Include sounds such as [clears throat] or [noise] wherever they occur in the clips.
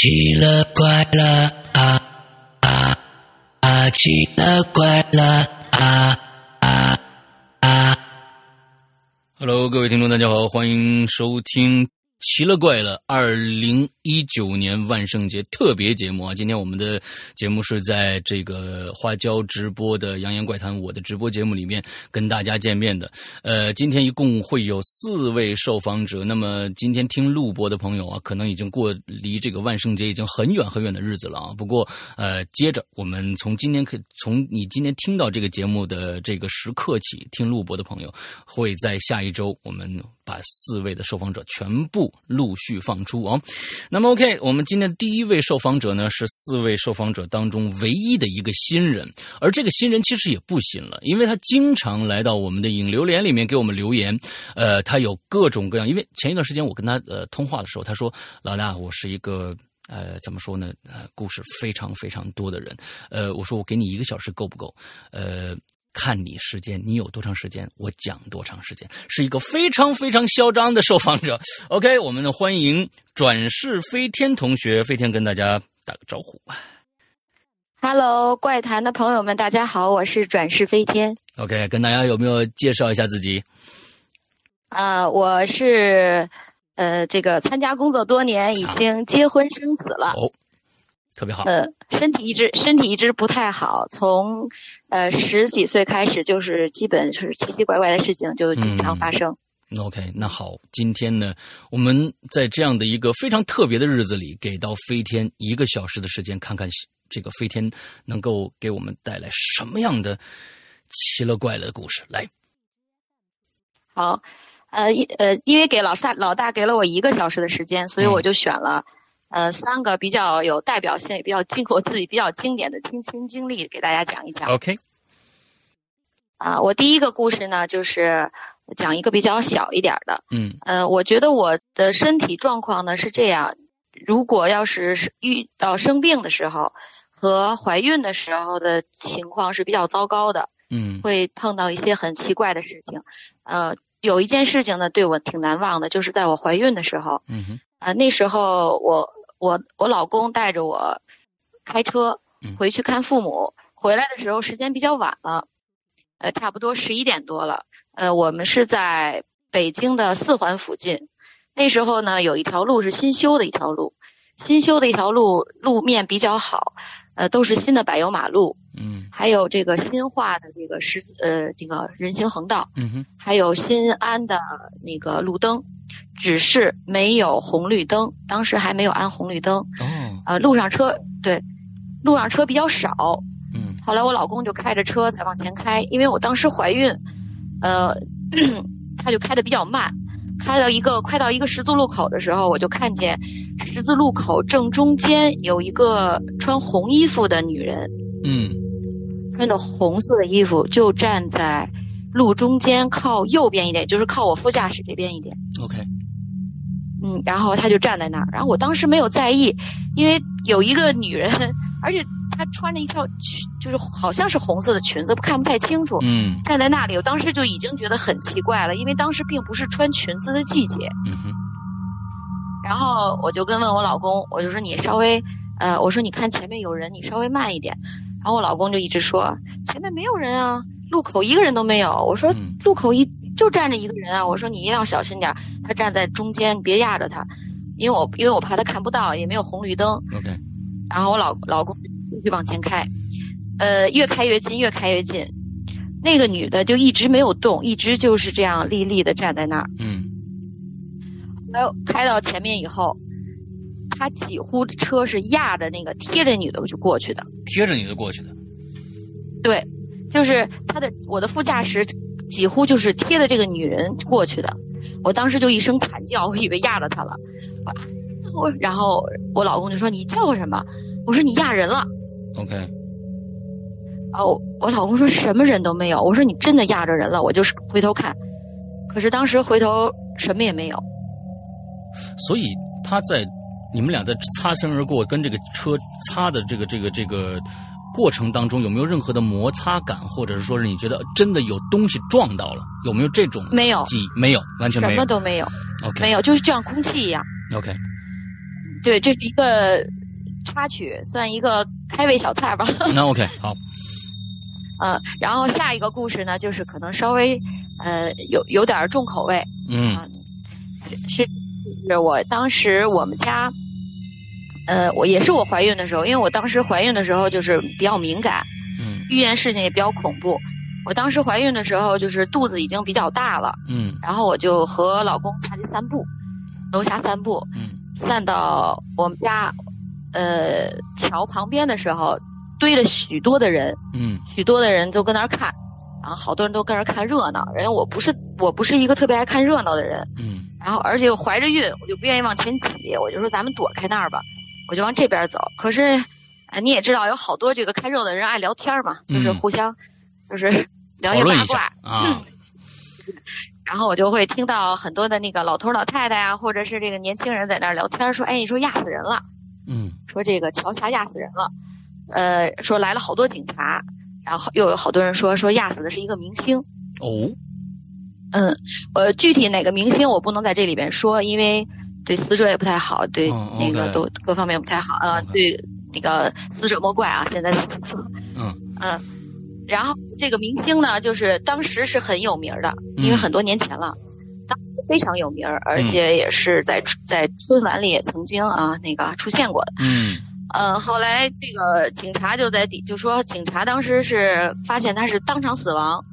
奇了怪了啊啊啊！奇了怪了啊啊啊！Hello，各位听众，大家好，欢迎收听。奇了怪了！二零一九年万圣节特别节目啊，今天我们的节目是在这个花椒直播的《扬言怪谈》我的直播节目里面跟大家见面的。呃，今天一共会有四位受访者。那么今天听录播的朋友啊，可能已经过离这个万圣节已经很远很远的日子了啊。不过呃，接着我们从今天可从你今天听到这个节目的这个时刻起，听录播的朋友会在下一周我们把四位的受访者全部。陆续放出啊，那那么 OK，我们今天第一位受访者呢是四位受访者当中唯一的一个新人，而这个新人其实也不新了，因为他经常来到我们的影留言里面给我们留言，呃，他有各种各样，因为前一段时间我跟他呃通话的时候，他说老大，我是一个呃怎么说呢，呃故事非常非常多的人，呃，我说我给你一个小时够不够？呃。看你时间，你有多长时间，我讲多长时间，是一个非常非常嚣张的受访者。[laughs] OK，我们的欢迎转世飞天同学，飞天跟大家打个招呼。Hello，怪谈的朋友们，大家好，我是转世飞天。OK，跟大家有没有介绍一下自己？啊，我是呃，这个参加工作多年，已经结婚生子了。哦，特别好。呃，身体一直身体一直不太好，从。呃，十几岁开始就是基本是奇奇怪怪的事情就经常发生。OK，那好，今天呢，我们在这样的一个非常特别的日子里，给到飞天一个小时的时间，看看这个飞天能够给我们带来什么样的奇了怪了的故事。来，好，呃，一呃，因为给老大老大给了我一个小时的时间，所以我就选了。呃，三个比较有代表性，也比较经我自己比较经典的亲身经历，给大家讲一讲。OK。啊，我第一个故事呢，就是讲一个比较小一点的。嗯。呃，我觉得我的身体状况呢是这样：如果要是遇到生病的时候和怀孕的时候的情况是比较糟糕的。嗯。会碰到一些很奇怪的事情。呃，有一件事情呢，对我挺难忘的，就是在我怀孕的时候。嗯哼。啊，那时候我。我我老公带着我开车回去看父母，回来的时候时间比较晚了，呃，差不多十一点多了。呃，我们是在北京的四环附近，那时候呢有一条路是新修的一条路，新修的一条路路面比较好，呃，都是新的柏油马路，嗯，还有这个新化的这个十字呃这个人行横道，嗯哼，还有新安的那个路灯。只是没有红绿灯，当时还没有安红绿灯。哦，呃，路上车对，路上车比较少。嗯，后来我老公就开着车在往前开，因为我当时怀孕，呃，[clears throat] 他就开的比较慢，开到一个快到一个十字路口的时候，我就看见十字路口正中间有一个穿红衣服的女人。嗯，穿着红色的衣服，就站在路中间靠右边一点，就是靠我副驾驶这边一点。OK。嗯，然后她就站在那儿，然后我当时没有在意，因为有一个女人，[laughs] 而且她穿着一条裙，就是好像是红色的裙子，看不太清楚。嗯，站在那里，我当时就已经觉得很奇怪了，因为当时并不是穿裙子的季节。嗯哼。然后我就跟问我老公，我就说你稍微，呃，我说你看前面有人，你稍微慢一点。然后我老公就一直说前面没有人啊，路口一个人都没有。我说路口一。就站着一个人啊！我说你一定要小心点，他站在中间，别压着他，因为我因为我怕他看不到，也没有红绿灯。OK。然后我老老公继续往前开，呃，越开越近，越开越近。那个女的就一直没有动，一直就是这样立立的站在那儿。嗯。还有开到前面以后，他几乎车是压着那个贴着女的就过去的。贴着女的过去的。对，就是他的我的副驾驶。几乎就是贴着这个女人过去的，我当时就一声惨叫，我以为压着她了，我然后我老公就说你叫什么？我说你压人了。OK。哦，我老公说什么人都没有，我说你真的压着人了，我就是回头看，可是当时回头什么也没有。所以他在你们俩在擦身而过，跟这个车擦的这个这个这个。过程当中有没有任何的摩擦感，或者是说是你觉得真的有东西撞到了？有没有这种没有记忆？没有，完全没有，什么都没有。OK，没有，就是像空气一样。OK，对，这是一个插曲，算一个开胃小菜吧。那 OK，好。嗯，然后下一个故事呢，就是可能稍微呃有有点重口味。嗯，是是我当时我们家，呃，我也是我怀孕的时候，因为我当时怀孕的时候就是比较敏感，嗯，遇见事情也比较恐怖。我当时怀孕的时候就是肚子已经比较大了，嗯，然后我就和老公下去散步，楼下散步，嗯，散到我们家呃桥旁边的时候。堆了许多的人，嗯，许多的人都跟那儿看，然后好多人都跟那儿看热闹。然后我不是我不是一个特别爱看热闹的人，嗯，然后而且我怀着孕，我就不愿意往前挤，我就说咱们躲开那儿吧，我就往这边走。可是，啊你也知道有好多这个看热闹的人爱聊天嘛，就是互相就是聊些八卦啊。然后我就会听到很多的那个老头老太太呀，或者是这个年轻人在那儿聊天，说：“哎，你说压死人了，嗯，说这个桥下压死人了。”呃，说来了好多警察，然后又有好多人说说压死的是一个明星。哦，嗯，呃，具体哪个明星我不能在这里边说，因为对死者也不太好，对那个都各方面不太好啊。对那个死者莫怪啊，现在嗯嗯，然后这个明星呢，就是当时是很有名的，因为很多年前了，非常有名，而且也是在在春晚里也曾经啊那个出现过的。嗯。呃，后来这个警察就在底就说，警察当时是发现他是当场死亡，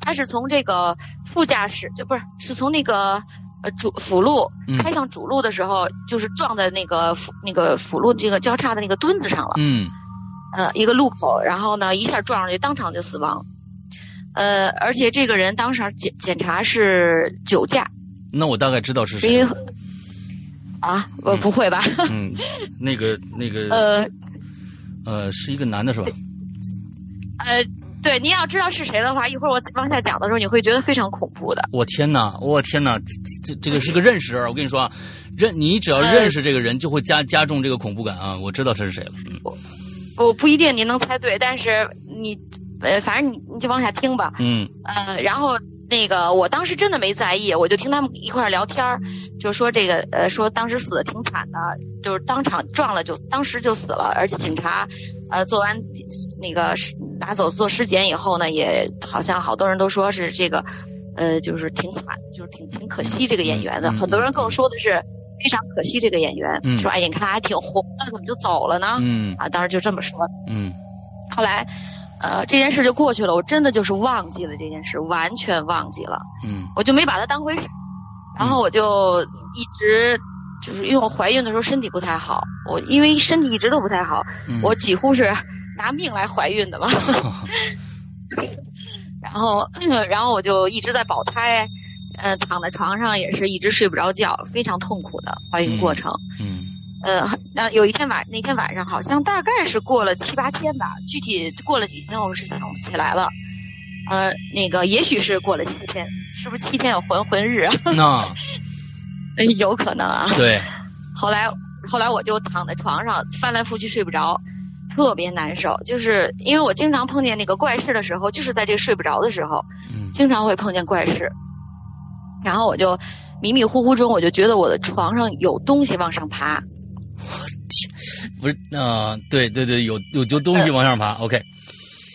他是从这个副驾驶就不是是从那个呃主辅路开向主路的时候，就是撞在那个辅那个辅路这个交叉的那个墩子上了，嗯，呃一个路口，然后呢一下撞上去，当场就死亡，呃，而且这个人当时检检查是酒驾，那我大概知道是谁。啊，我不会吧？嗯，那个那个 [laughs] 呃呃，是一个男的是吧？呃，对，您要知道是谁的话，一会儿我往下讲的时候，你会觉得非常恐怖的。我天哪，我天哪，这这个是个认识人，我跟你说啊，认你只要认识这个人，就会加加重这个恐怖感啊！我知道他是谁了。嗯，我不一定您能猜对，但是你呃，反正你你就往下听吧。嗯呃，然后。那个，我当时真的没在意，我就听他们一块儿聊天儿，就说这个，呃，说当时死的挺惨的，就是当场撞了就当时就死了，而且警察，呃，做完那个拿走做尸检以后呢，也好像好多人都说是这个，呃，就是挺惨，就是挺挺可惜这个演员的，很多人更说的是非常可惜这个演员，说哎，你看还挺红的，怎么就走了呢？嗯，啊，当时就这么说，嗯，后来。呃，这件事就过去了，我真的就是忘记了这件事，完全忘记了。嗯，我就没把它当回事，然后我就一直就是因为我怀孕的时候身体不太好，我因为身体一直都不太好，我几乎是拿命来怀孕的嘛。[laughs] 然后，然后我就一直在保胎，呃，躺在床上也是一直睡不着觉，非常痛苦的怀孕过程。嗯。呃，那有一天晚那天晚上好像大概是过了七八天吧，具体过了几天我是想不起来了。呃，那个也许是过了七天，是不是七天有还魂日啊？那，[laughs] 有可能啊。对。[laughs] 后来后来我就躺在床上翻来覆去睡不着，特别难受。就是因为我经常碰见那个怪事的时候，就是在这睡不着的时候，经常会碰见怪事。然后我就迷迷糊糊中，我就觉得我的床上有东西往上爬。[laughs] 我天，不是啊，对对对，有有有东西往上爬，OK。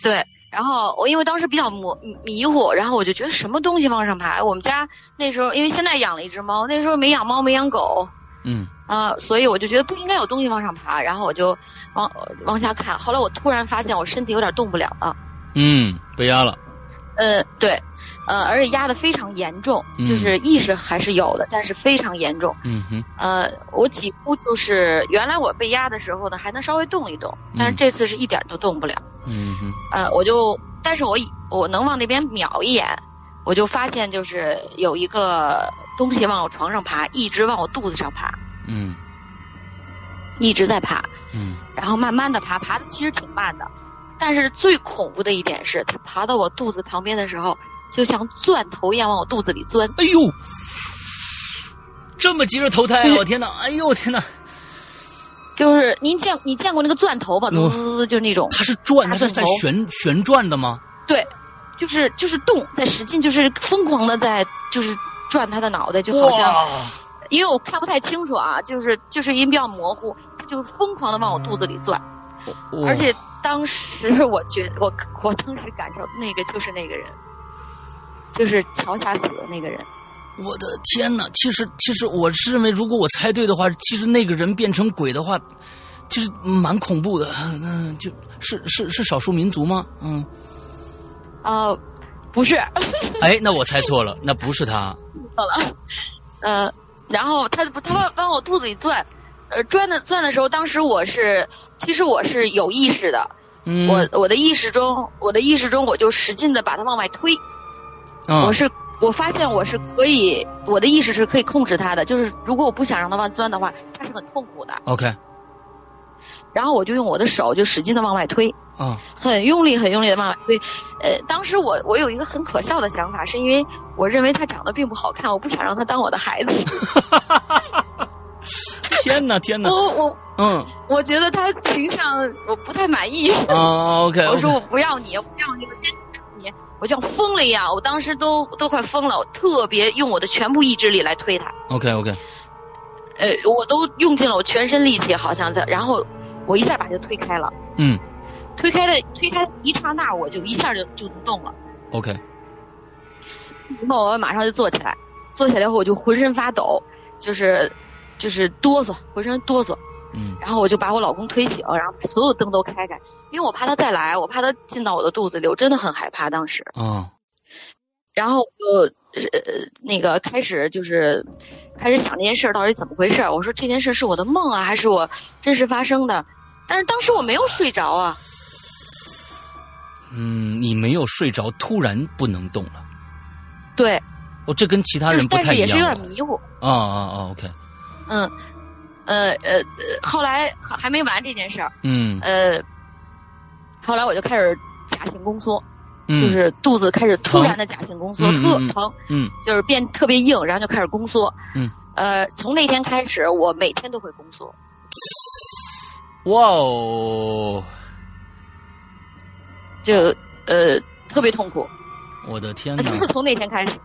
对，然后我因为当时比较模迷糊，然后我就觉得什么东西往上爬。我们家那时候因为现在养了一只猫，那时候没养猫没养狗，嗯啊，所以我就觉得不应该有东西往上爬，然后我就往往下看。后来我突然发现我身体有点动不了了，嗯，被压了。呃，对。呃，而且压的非常严重，就是意识还是有的，但是非常严重。嗯哼。呃，我几乎就是原来我被压的时候呢，还能稍微动一动，但是这次是一点都动不了。嗯哼。呃，我就，但是我我能往那边瞄一眼，我就发现就是有一个东西往我床上爬，一直往我肚子上爬。嗯。一直在爬。嗯。然后慢慢的爬，爬的其实挺慢的，但是最恐怖的一点是，它爬到我肚子旁边的时候。就像钻头一样往我肚子里钻。哎呦，这么急着投胎啊！我天哪！哎呦天哪！就是您见你见过那个钻头吧？滋滋，就是那种。它是转，它是在旋旋转的吗？对，就是就是动，在使劲，就是疯狂的在就是转它的脑袋，就好像因为我看不太清楚啊，就是就是音比较模糊，它就疯狂的往我肚子里钻，哇而且当时我觉我我当时感受那个就是那个人，就是桥下死的那个人。我的天哪！其实，其实我是认为，如果我猜对的话，其实那个人变成鬼的话，其实蛮恐怖的。嗯、就是是是少数民族吗？嗯，呃，不是，[laughs] 哎，那我猜错了，那不是他。[laughs] 错了，呃，然后他他往往我肚子里钻，呃，钻的钻的时候，当时我是其实我是有意识的，嗯，我我的意识中，我的意识中我就使劲的把它往外推，嗯我是我发现我是可以，我的意识是可以控制它的，就是如果我不想让它往钻的话，它是很痛苦的。OK 然后我就用我的手就使劲的往外推，啊很用力很用力的往外推。呃，当时我我有一个很可笑的想法，是因为我认为他长得并不好看，我不想让他当我的孩子。[laughs] [laughs] 天哪天哪！我我嗯我觉得他形象我不太满意。啊 OK [laughs] 我说我不要你，我不要你，我坚持你。我像疯了一样，我当时都都快疯了，我特别用我的全部意志力来推他。OK OK 呃，我都用尽了我全身力气，好像在，然后我一下把他推开了，嗯推开的推开的一刹那，我就一下就就能动了。OK 然后我马上就坐起来，坐起来以后我就浑身发抖，就是就是哆嗦，浑身哆嗦。嗯然后我就把我老公推醒，然后把所有灯都开开，因为我怕他再来，我怕他进到我的肚子里，我真的很害怕当时。嗯然后我就呃那个开始就是开始想这件事到底怎么回事。我说这件事是我的梦啊，还是我真实发生的？但是当时我没有睡着啊，嗯，你没有睡着，突然不能动了。对，哦，这跟其他人不太一但是也是有。点迷糊。啊啊啊 OK 嗯，呃呃，呃后来还还没完这件事儿，嗯呃，后来我就开始假性宫缩，嗯就是肚子开始突然的假性宫缩，特疼，嗯就是变特别硬，然后就开始宫缩。嗯，呃，从那天开始，我每天都会宫缩。哇哦，就呃特别痛苦，我的天哪！就是从那天开始。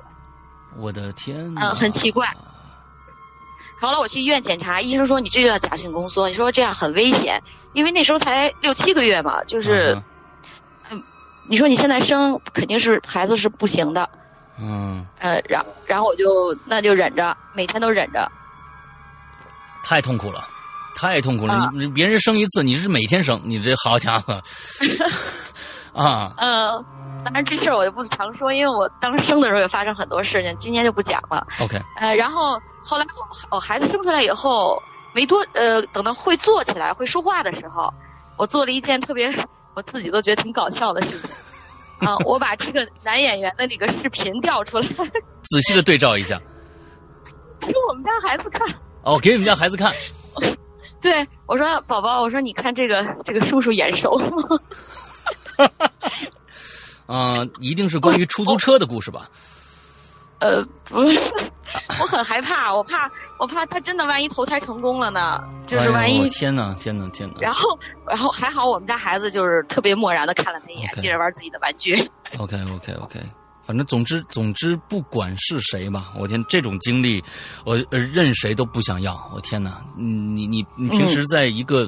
我的天哪！嗯很奇怪后来我去医院检查，医生说你这就叫假性宫缩，你说这样很危险，因为那时候才六七个月嘛，就是、嗯你说你现在生肯定是孩子是不行的，嗯，呃，然然后我就那就忍着，每天都忍着，太痛苦了，太痛苦了！你别人生一次，你是每天生，你这好家伙 [laughs] 啊！嗯、当然这事儿我就不常说，因为我当时生的时候也发生很多事情，今天就不讲了。OK，呃，然后后来我我孩子生出来以后，没多呃，等到会坐起来、会说话的时候，我做了一件特别我自己都觉得挺搞笑的事情。啊、我把这个男演员的那个视频调出来，[laughs] 仔细的对照一下。给我们家孩子看。哦，给你们家孩子看。[laughs] 对我说：“宝宝，我说你看这个这个叔叔眼熟吗？嗯、[laughs] 一定是关于出租车的故事吧？呃，不是，我很害怕，我怕我怕他真的万一投胎成功了呢，就是万一哎天哪，天哪，天哪！然后，然后还好我们家孩子就是特别漠然的看了他一眼接着玩自己的玩具。OK OK OK，反正总之总之，不管是谁吧，我天，这种经历，我呃任谁都不想要。我天哪，嗯你你你平时在一个，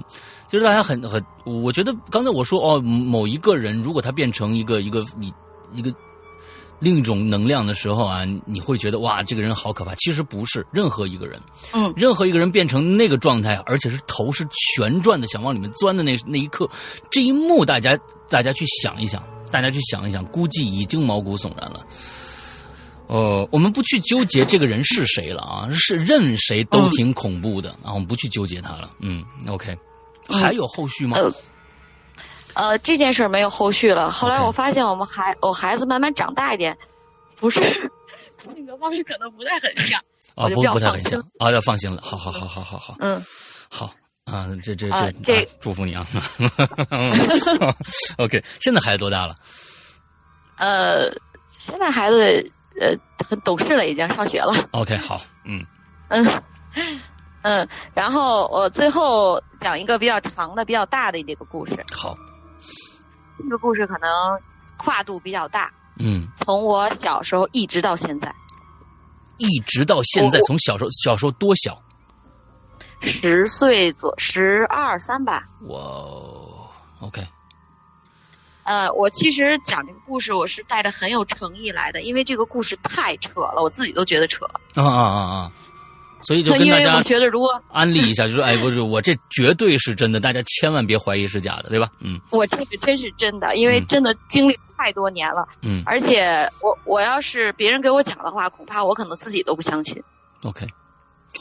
其实大家很很，我觉得刚才我说哦，某一个人如果他变成一个一个你一个。另一种能量的时候啊，你会觉得哇，这个人好可怕。其实不是，任何一个人，嗯，任何一个人变成那个状态，而且是头是旋转的，想往里面钻的那那一刻，这一幕大家大家去想一想，大家去想一想，估计已经毛骨悚然了。呃，我们不去纠结这个人是谁了啊，是任谁都挺恐怖的、啊，我们不去纠结他了。嗯，OK，还有后续吗？呃呃，这件事儿没有后续了。后来我发现我们孩我孩子慢慢长大一点，不是性格 [laughs] 方面可能不太很像。啊，不不太很像啊，要放心了。好好好好好好嗯，好啊，这这啊这这啊祝福你啊。[laughs] OK，现在孩子多大了？呃，现在孩子呃很懂事了，已经上学了。OK，好，嗯嗯嗯，然后我最后讲一个比较长的、比较大的一个故事。好，这个故事可能跨度比较大，嗯从我小时候一直到现在。一直到现在，从小时候小时候多小？十岁左十二三吧。哇哦，OK，呃，我其实讲这个故事，我是带着很有诚意来的，因为这个故事太扯了，我自己都觉得扯。啊啊啊啊！所以就跟大家我觉得，如果 [laughs] 安利一下，就是哎，不是我这绝对是真的，大家千万别怀疑是假的，对吧？嗯。我这个真是真的，因为嗯。真的经历太多年了，嗯。而且我我要是别人给我讲的话，恐怕我可能自己都不相信。，OK，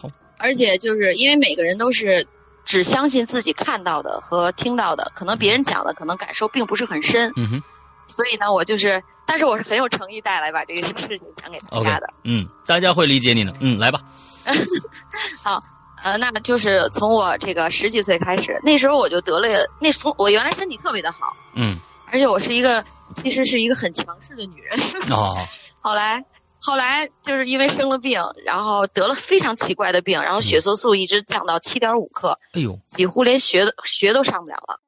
好。而且就是因为每个人都是只相信自己看到的和听到的，可能别人讲的可能感受并不是很深，嗯哼。所以呢，我就是，但是我是很有诚意带来把这个事情讲给大家的。嗯，大家会理解你的，嗯，来吧，[laughs] 呃，那就是从我这个十几岁开始，那时候我就得了，那时候我原来身体特别的好，嗯，而且我是一个其实是一个很强势的女人。哦，[laughs] 后来后来就是因为生了病，然后得了非常奇怪的病，然后血色素一直降到七点五克，哎呦，几乎连学的学都上不了了。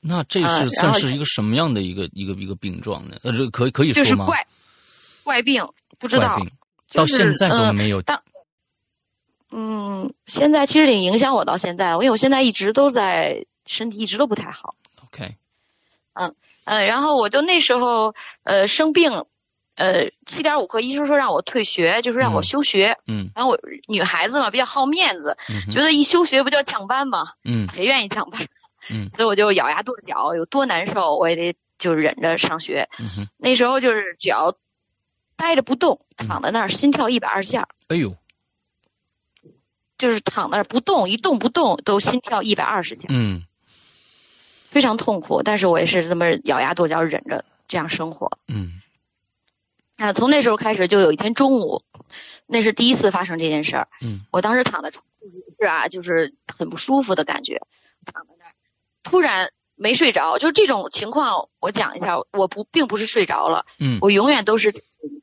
那这是算是一个什么样的一个一个一个病状呢？呃，这可以可以说吗？就是怪怪病，不知道，到现在都呃没有，嗯，现在其实挺影响我到现在，因为我现在一直都在身体一直都不太好。OK，嗯嗯，然后我就那时候呃生病，呃七点五克，医生说让我退学，就是让我嗯休学。嗯然后我女孩子嘛，比较好面子，嗯觉得一休学不就要抢班嘛？嗯谁愿意抢班？嗯 [laughs] 所以我就咬牙跺脚，有多难受我也得就忍着上学。那时候就是只要待着不动，躺在那儿，心跳一百二十下，哎呦，就是躺那儿不动，一动不动都心跳一百二十下，嗯非常痛苦。但是我也是这么咬牙跺脚忍着这样生活。嗯啊，从那时候开始，就有一天中午，那是第一次发生这件事儿。嗯我当时躺在床上是啊，就是很不舒服的感觉，躺在那儿，突然没睡着，就这种情况，我讲一下，我不并不是睡着了，嗯我永远都是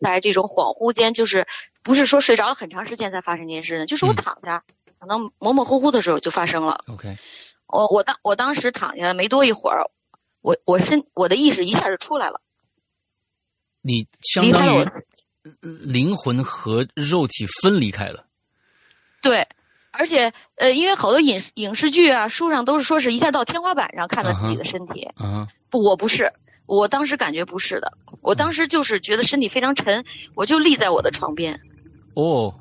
在这种恍惚间，就是不是说睡着了很长时间才发生这件事呢，就是我嗯。躺下，可能模模糊糊的时候就发生了。，OK，我我当我当时躺下没多一会儿，我我身我的意识一下就出来了，你相当于灵魂和肉体分离开了，对，而且呃，因为好多影影视剧啊、书上都是说是一下到天花板上看到自己的身体，啊不，我不是，我当时感觉不是的，我当时就是觉得身体非常沉，我就立在我的床边，哦，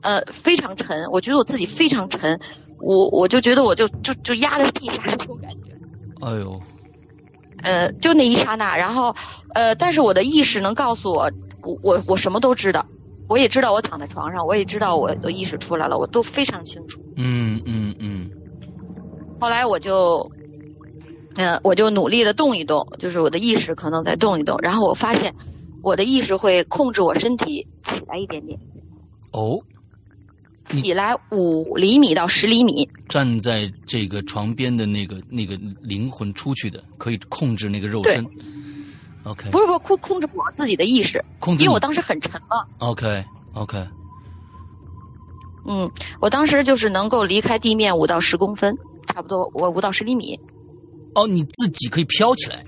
呃，非常沉，我觉得我自己非常沉，我我就觉得我就就就压在地上那种感觉，哎呦，呃，就那一刹那，然后呃，但是我的意识能告诉我，我我我什么都知道。我也知道我躺在床上，我也知道我的意识出来了，我都非常清楚。嗯嗯嗯后来我就，呃，我就努力的动一动，就是我的意识可能在动一动，然后我发现我的意识会控制我身体起来一点点，哦，起来五厘米到十厘米，站在这个床边的那个那个灵魂出去的，可以控制那个肉对身。OK，不是不是控控制我自己的意识，控制因为我当时很沉嘛，OK OK 嗯，我当时就是能够离开地面五到十公分，差不多我五到十厘米，哦，你自己可以飘起来，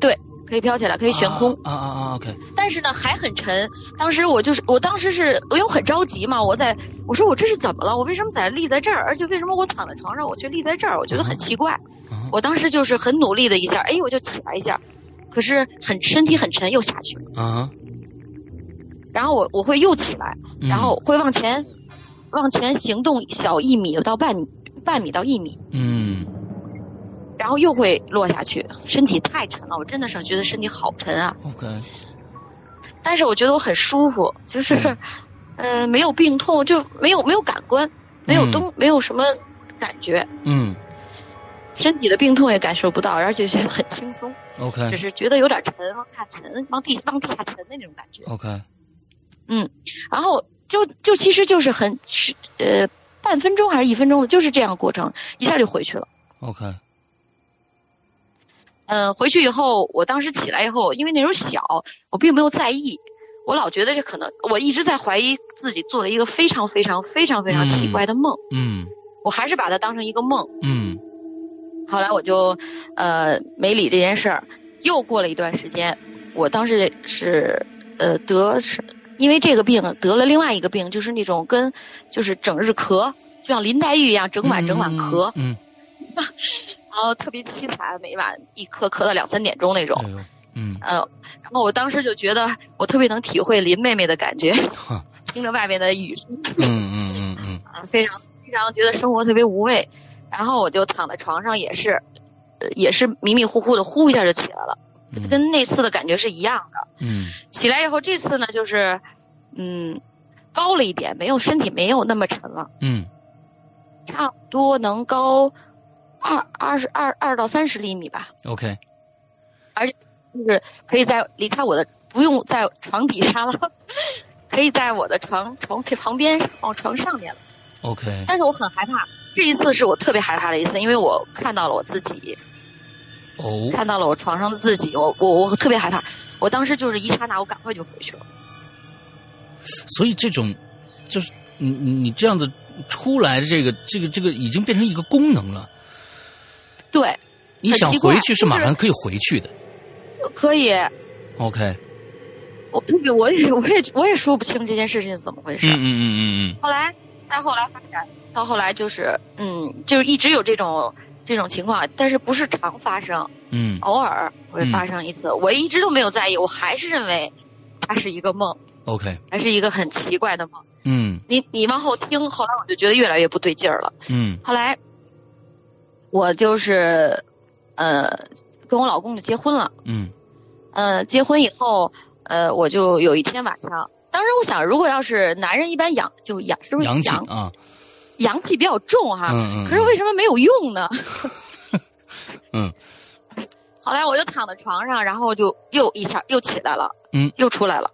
对，可以飘起来，可以悬空，啊啊啊 OK 但是呢还很沉。当时我就是我当时是因为我很着急嘛，我在我说我这是怎么了？我为什么在立在这儿？而且为什么我躺在床上我却立在这儿？我觉得很奇怪。嗯我当时就是很努力的一下，哎，我就起来一下，可是很身体很沉又下去，啊，然后我我会又起来，嗯然后会往前往前行动小一米到半米半米到一米，嗯然后又会落下去，身体太沉了，我真的是觉得身体好沉啊。OK 但是我觉得我很舒服，就是，嗯 [laughs] 呃，没有病痛，就没有没有感官，没有嗯。东、没有什么感觉，嗯。身体的病痛也感受不到，而且觉得很轻松，OK。只是觉得有点沉，往下沉，往地往地下沉的那种感觉。OK 嗯然后就就其实就是很是呃半分钟还是一分钟的，就是这样过程，一下就回去了。OK 嗯、回去以后，我当时起来以后，因为那时候小，我并没有在意，我老觉得这可能，我一直在怀疑自己做了一个非常非常非常非常奇怪的梦，嗯我还是把它当成一个梦。嗯。后来我就呃没理这件事儿，又过了一段时间，我当时是呃得是因为这个病得了另外一个病，就是那种跟就是整日咳，就像林黛玉一样，整晚整晚咳，嗯，[laughs] 然后特别凄惨，每晚一咳咳到两三点钟那种，嗯，呃，然后我当时就觉得我特别能体会林妹妹的感觉，[laughs] 听着外面的雨声，嗯嗯嗯嗯，啊，非常非常觉得生活特别无味，然后我就躺在床上，也是，也是迷迷糊糊的，呼一下就起来了。跟那次的感觉是一样的。嗯，起来以后，这次呢就是，嗯，高了一点，没有身体没有那么沉了。嗯，差不多能高二二十二二到三十厘米吧。OK，而且就是可以在离开我的，不用在床底下了，可以在我的床床旁边往床上面了。OK，但是我很害怕，这一次是我特别害怕的一次，因为我看到了我自己。哦，看到了我床上的自己，我我我特别害怕，我当时就是一刹那，我赶快就回去了。所以这种，就是你你你这样子出来的这个这个这个已经变成一个功能了。对，你想回去是马上可以回去的。可以。OK。我特别，我也我也我也说不清这件事情是怎么回事。嗯嗯嗯嗯嗯。后来再后来发展到后来就是嗯，就一直有这种。这种情况，但是不是常发生，嗯，偶尔会发生一次。我一直都没有在意，我还是认为它是一个梦，OK，还是一个很奇怪的梦。嗯，你你往后听，后来我就觉得越来越不对劲儿了。嗯，后来我就是呃跟我老公就结婚了。嗯，呃，结婚以后，呃，我就有一天晚上，当时我想，如果要是男人一般阳就阳是不是阳气啊？阳气比较重哈，嗯可是为什么没有用呢？[laughs] [laughs] 嗯，后来我就躺在床上，然后就又一下又起来了，嗯，又出来了。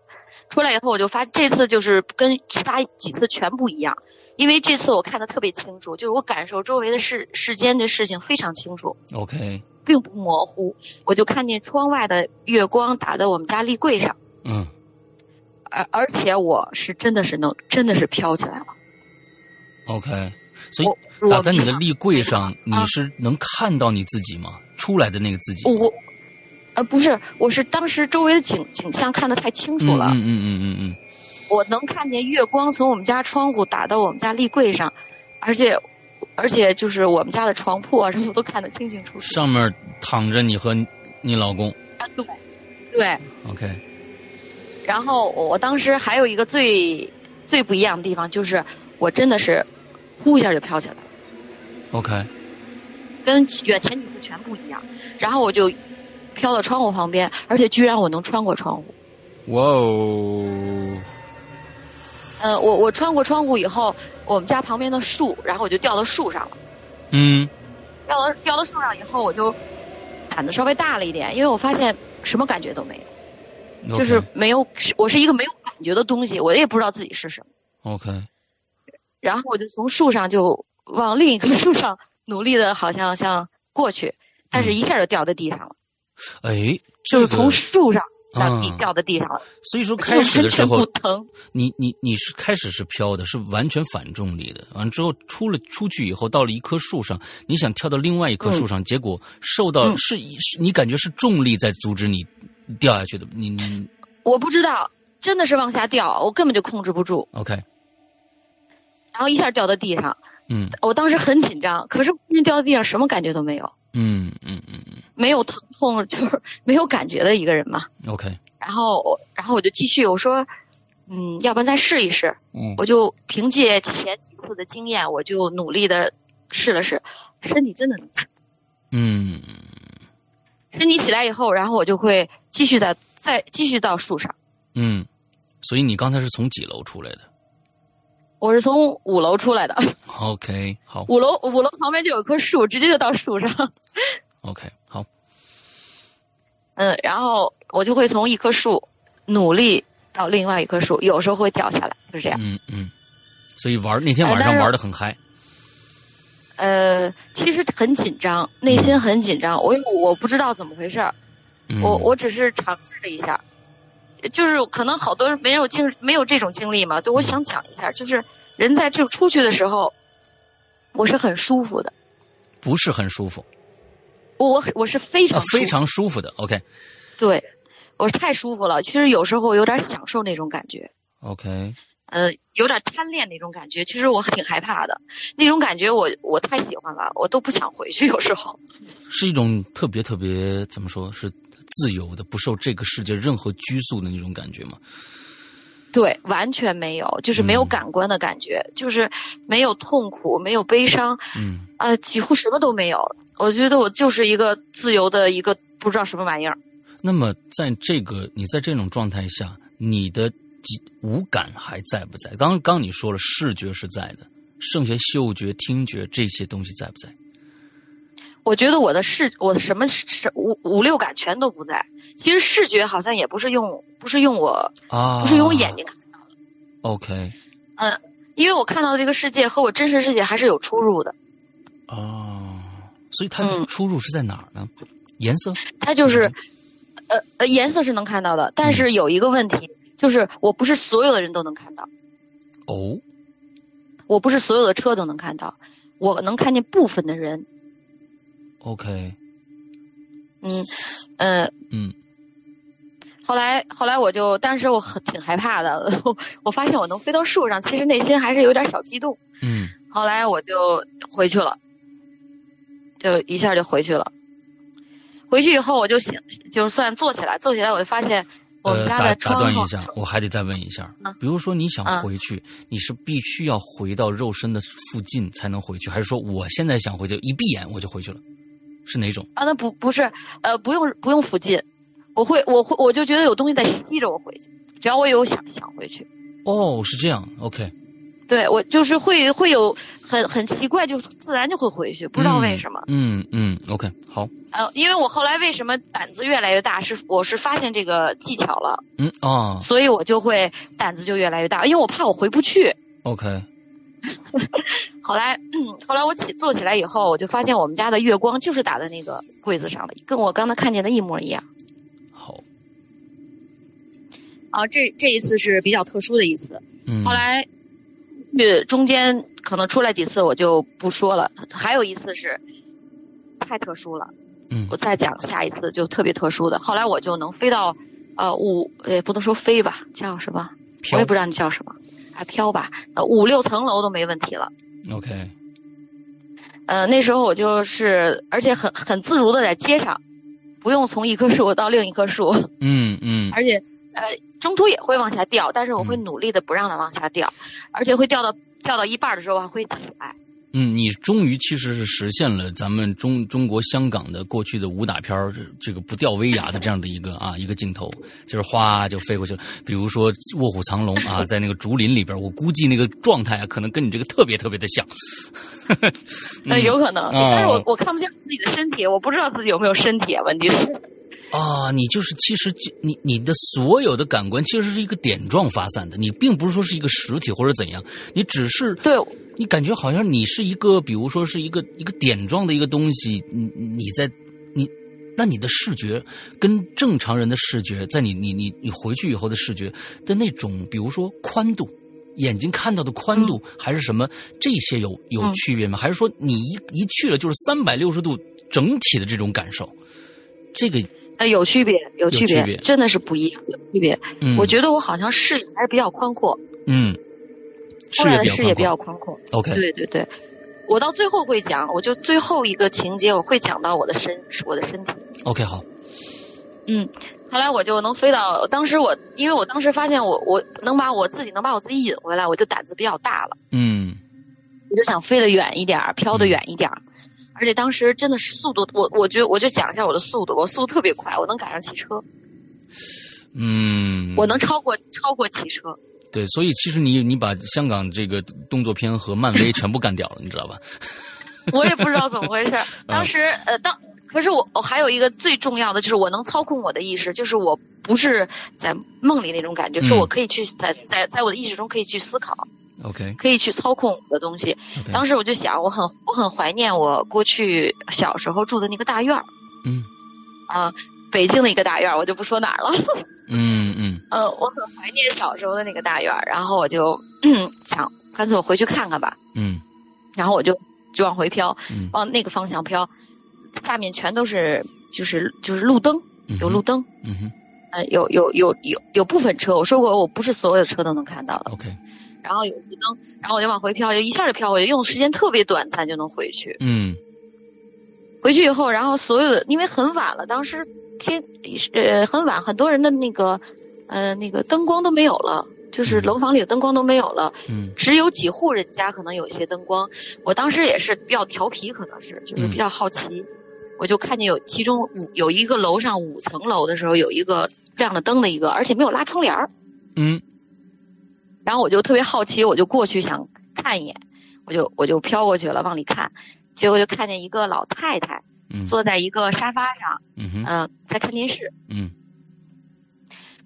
出来以后我就发这次就是跟其他几次全不一样，因为这次我看的特别清楚，就是我感受周围的世世间的事情非常清楚。OK，并不模糊，我就看见窗外的月光打在我们家立柜上，嗯，而而且我是真的是能真的是飘起来了。OK，所以打在你的立柜上，你是能看到你自己吗？出来的那个自己？我，呃，不是，我是当时周围的景景象看得太清楚了。嗯嗯嗯嗯嗯。我能看见月光从我们家窗户打到我们家立柜上，而且，而且就是我们家的床铺啊什么都看得清清楚楚。上面躺着你和你老公。啊，对，对。OK。然后我当时还有一个最最不一样的地方，就是我真的是。呼一下就飘起来了，OK，跟远前几次全不一样。然后我就飘到窗户旁边，而且居然我能穿过窗户。哇哦！嗯，我我穿过窗户以后，我们家旁边的树，然后我就掉到树上了。嗯，掉到掉到树上以后，我就胆子稍微大了一点，因为我发现什么感觉都没有，就是没有，我是一个没有感觉的东西，我也不知道自己是什么。OK。然后我就从树上就往另一棵树上努力的，好像像过去，但是一下就掉在地上了。哎，就是从树上让地掉在地上了。所以说开始的时候不疼。你你你是开始是飘的，是完全反重力的。完了之后出了出去以后，到了一棵树上，你想跳到另外一棵树上，结果受到是是，你感觉是重力在阻止你掉下去的。你你我不知道，真的是往下掉，我根本就控制不住。OK。然后一下掉到地上，嗯，我当时很紧张，可是那掉到地上什么感觉都没有，嗯嗯嗯嗯，没有疼痛，就是没有感觉的一个人嘛。OK。然后，然后我就继续我说，嗯，要不然再试一试。嗯。我就凭借前几次的经验，我就努力的试了试，身体真的能起。嗯。身体起来以后，然后我就会继续在再继续到树上。嗯，所以你刚才是从几楼出来的？我是从五楼出来的。OK，好。五楼五楼旁边就有棵树，直接就到树上。OK，好。嗯，然后我就会从一棵树努力到另外一棵树，有时候会掉下来，就是这样。嗯嗯。所以玩那天晚上玩的很嗨。呃，其实很紧张，内心很紧张。我我不知道怎么回事儿，我我只是尝试了一下。就是可能好多人没有经没有这种经历嘛，对，我想讲一下，就是人在就出去的时候，我是很舒服的，不是很舒服，我我是非常非常舒服的，OK，对，我太舒服了，其实有时候有点享受那种感觉 OK，呃，有点贪恋那种感觉。其实我挺害怕的，那种感觉我我太喜欢了，我都不想回去。有时候是一种特别特别怎么说是自由的，不受这个世界任何拘束的那种感觉吗？对，完全没有，就是没有感官的感觉，就是没有痛苦，没有悲伤，嗯，呃，几乎什么都没有。我觉得我就是一个自由的一个不知道什么玩意儿。那么，在这个你在这种状态下，你的五感还在不在？刚刚你说了视觉是在的，剩下嗅觉、听觉这些东西在不在？我觉得我的视，我的什么视五五六感全都不在。其实视觉好像也不是用，不是用我啊，不是用我眼睛看到的。OK，嗯，因为我看到的这个世界和我真实世界还是有出入的。哦，所以它的出入是在哪儿呢？颜色？它就是，呃呃，颜色是能看到的，但是有一个问题，就是我不是所有的人都能看到。哦，我不是所有的车都能看到，我能看见部分的人。OK，嗯，呃嗯。后来，后来我就，当时我很挺害怕的。[laughs] 我发现我能飞到树上，其实内心还是有点小激动。嗯。后来我就回去了，就一下就回去了。回去以后，我就醒，就算坐起来，坐起来我就发现我们家的窗打断一下，我还得再问一下。比如说你想回去，你是必须要回到肉身的附近才能回去，还是说我现在想回去，一闭眼我就回去了？是哪种？啊，那不不是，呃，不用不用附近。我会，我会，我就觉得有东西在吸着我回去，只要我有想想回去。哦，是这样，OK。对，我就是会会有很很奇怪，就自然就会回去，不知道为什么。嗯嗯，OK，好。呃，因为我后来为什么胆子越来越大，是我是发现这个技巧了。嗯哦。所以我就会胆子就越来越大，因为我怕我回不去。OK。[laughs] 后来，后来我起坐起来以后，我就发现我们家的月光就是打在那个柜子上的，跟我刚才看见的一模一样。好，啊，这这一次是比较特殊的一次。嗯。后来，呃，中间可能出来几次我就不说了。还有一次是太特殊了。嗯。我再讲下一次就特别特殊的。后来我就能飞到呃五，也不能说飞吧，叫什么？我也不知道你叫什么，还飘吧？呃，五六层楼都没问题了。OK。呃，那时候我就是，而且很很自如的在街上。不用从一棵树到另一棵树，嗯嗯，而且呃中途也会往下掉，但是我会努力的不让它往下掉，而且会掉到掉到一半的时候还会起来。嗯，你终于其实是实现了咱们中中国香港的过去的武打片这个不掉威亚的这样的一个啊一个镜头，就是哗就飞过去了。比如说《卧虎藏龙》啊，[laughs] 在那个竹林里边，我估计那个状态啊，可能跟你这个特别特别的像。那 [laughs] 有可能，但是我我看不见自己的身体，我不知道自己有没有身体啊。问题是啊，你就是其实你你的所有的感官其实是一个点状发散的，你并不是说是一个实体或者怎样，你只是对。你感觉好像你是一个，比如说是一个一个点状的一个东西，你你在你，那你的视觉跟正常人的视觉，在你你你你回去以后的视觉的那种，比如说宽度，眼睛看到的宽度还是什么，这些有有区别吗？还是说你一一去了就是三百六十度整体的这种感受？这个呃有区别，有区别，真的是不一样，有区别。嗯我觉得我好像视野还是比较宽阔。嗯。视野视野比较宽阔。OK，对对对，我到最后会讲，我就最后一个情节我会讲到我的身，我的身体。OK，好。嗯，后来我就能飞到，当时我因为我当时发现我我能把我自己能把我自己引回来，我就胆子比较大了。嗯，我就想飞得远一点，飘得远一点，而且当时真的是速度，我我觉得我就讲一下我的速度，我速度特别快，我能赶上汽车。嗯，我能超过超过汽车。对，所以其实你你把香港这个动作片和漫威全部干掉了，你知道吧？[laughs] 我也不知道怎么回事。当时呃，当可是我我还有一个最重要的就是我能操控我的意识，就是我不是在梦里那种感觉，是我可以去在在在我的意识中可以去思考，OK，可以去操控我的东西。当时我就想，我很我很怀念我过去小时候住的那个大院儿，嗯，啊，北京的一个大院儿，我就不说哪儿了。嗯嗯，呃，我很怀念小时候的那个大院儿，然后我就 [clears throat] 想，干脆我回去看看吧。嗯，然后我就就往回飘，往那个方向飘，下面全都是就是就是路灯，有路灯。嗯哼，呃，有有有有有部分车，我说过我不是所有的车都能看到的。OK，然后有路灯，然后我就往回飘，就一下就飘回去，用的时间特别短暂就能回去。嗯回去以后，然后所有的因为很晚了，当时天呃很晚，很多人的那个呃那个灯光都没有了，就是嗯楼房里的灯光都没有了，嗯只有几户人家可能有一些灯光。我当时也是比较调皮，可能是就是比较好奇，我就看见有其中五有一个楼上五层楼的时候有一个亮着灯的一个，而且没有拉窗帘儿。嗯然后我就特别好奇，我就过去想看一眼，我就我就飘过去了，往里看，结果就看见一个老太太嗯坐在一个沙发上，嗯、在看电视。嗯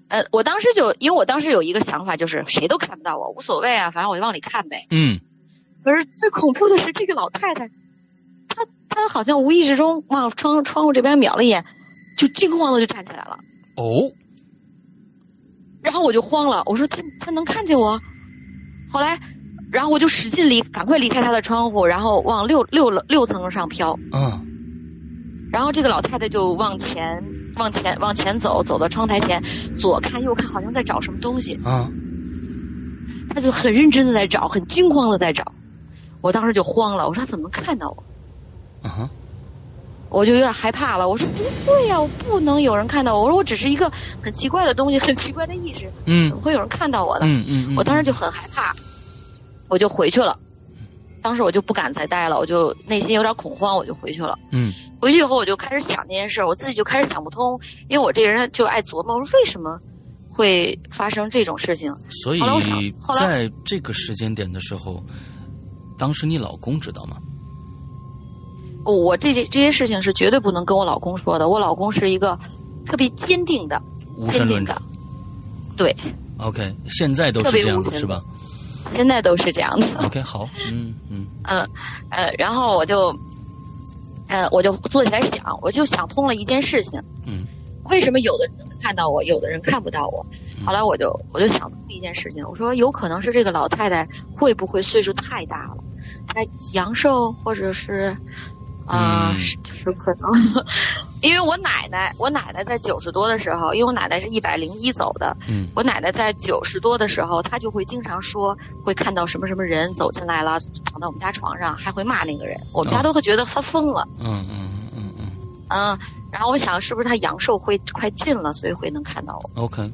呃，我当时就因为我当时有一个想法，就是谁都看不到我，无所谓啊，反正我就往里看呗。嗯可是最恐怖的是这个老太太，她她好像无意识中往窗窗户这边瞄了一眼，就惊慌的就站起来了。哦然后我就慌了，我说她她能看见我？后来，然后我就使劲离，赶快离开她的窗户，然后往六六楼六层上飘。嗯然后这个老太太就往前往前往前走，走到窗台前，左看右看，好像在找什么东西。啊她就很认真的在找，很惊慌的在找。我当时就慌了，我说她怎么能看到我？嗯哼我就有点害怕了。我说不会呀、我不能有人看到我。我说我只是一个很奇怪的东西，很奇怪的意识，嗯怎么会有人看到我呢？嗯嗯，我当时就很害怕，我就回去了。当时我就不敢再待了，我就内心有点恐慌，我就回去了。嗯回去以后，我就开始想这件事，我自己就开始想不通，因为我这个人就爱琢磨，我说为什么会发生这种事情？所以后来我想后来在这个时间点的时候，当时你老公知道吗？我这些这些事情是绝对不能跟我老公说的。我老公是一个特别坚定的、无神论者。，对，OK，现在都是这样子是吧现在都是这样的。[laughs] OK，好，嗯嗯嗯，呃，然后我就，呃，我就坐起来想，我就想通了一件事情，嗯为什么有的人能看到我，有的人看不到我？嗯后来我就我就想通了一件事情，我说有可能是这个老太太会不会岁数太大了，她阳寿或者是，啊、嗯是就是可能，因为我奶奶，我奶奶在九十多的时候，因为我奶奶是一百零一走的，嗯我奶奶在九十多的时候，她就会经常说，会看到什么什么人走进来了，躺到我们家床上，还会骂那个人，我们家哦都会觉得发疯了。嗯嗯嗯嗯嗯，然后我想是不是她阳寿会快尽了，所以会能看到我。，OK，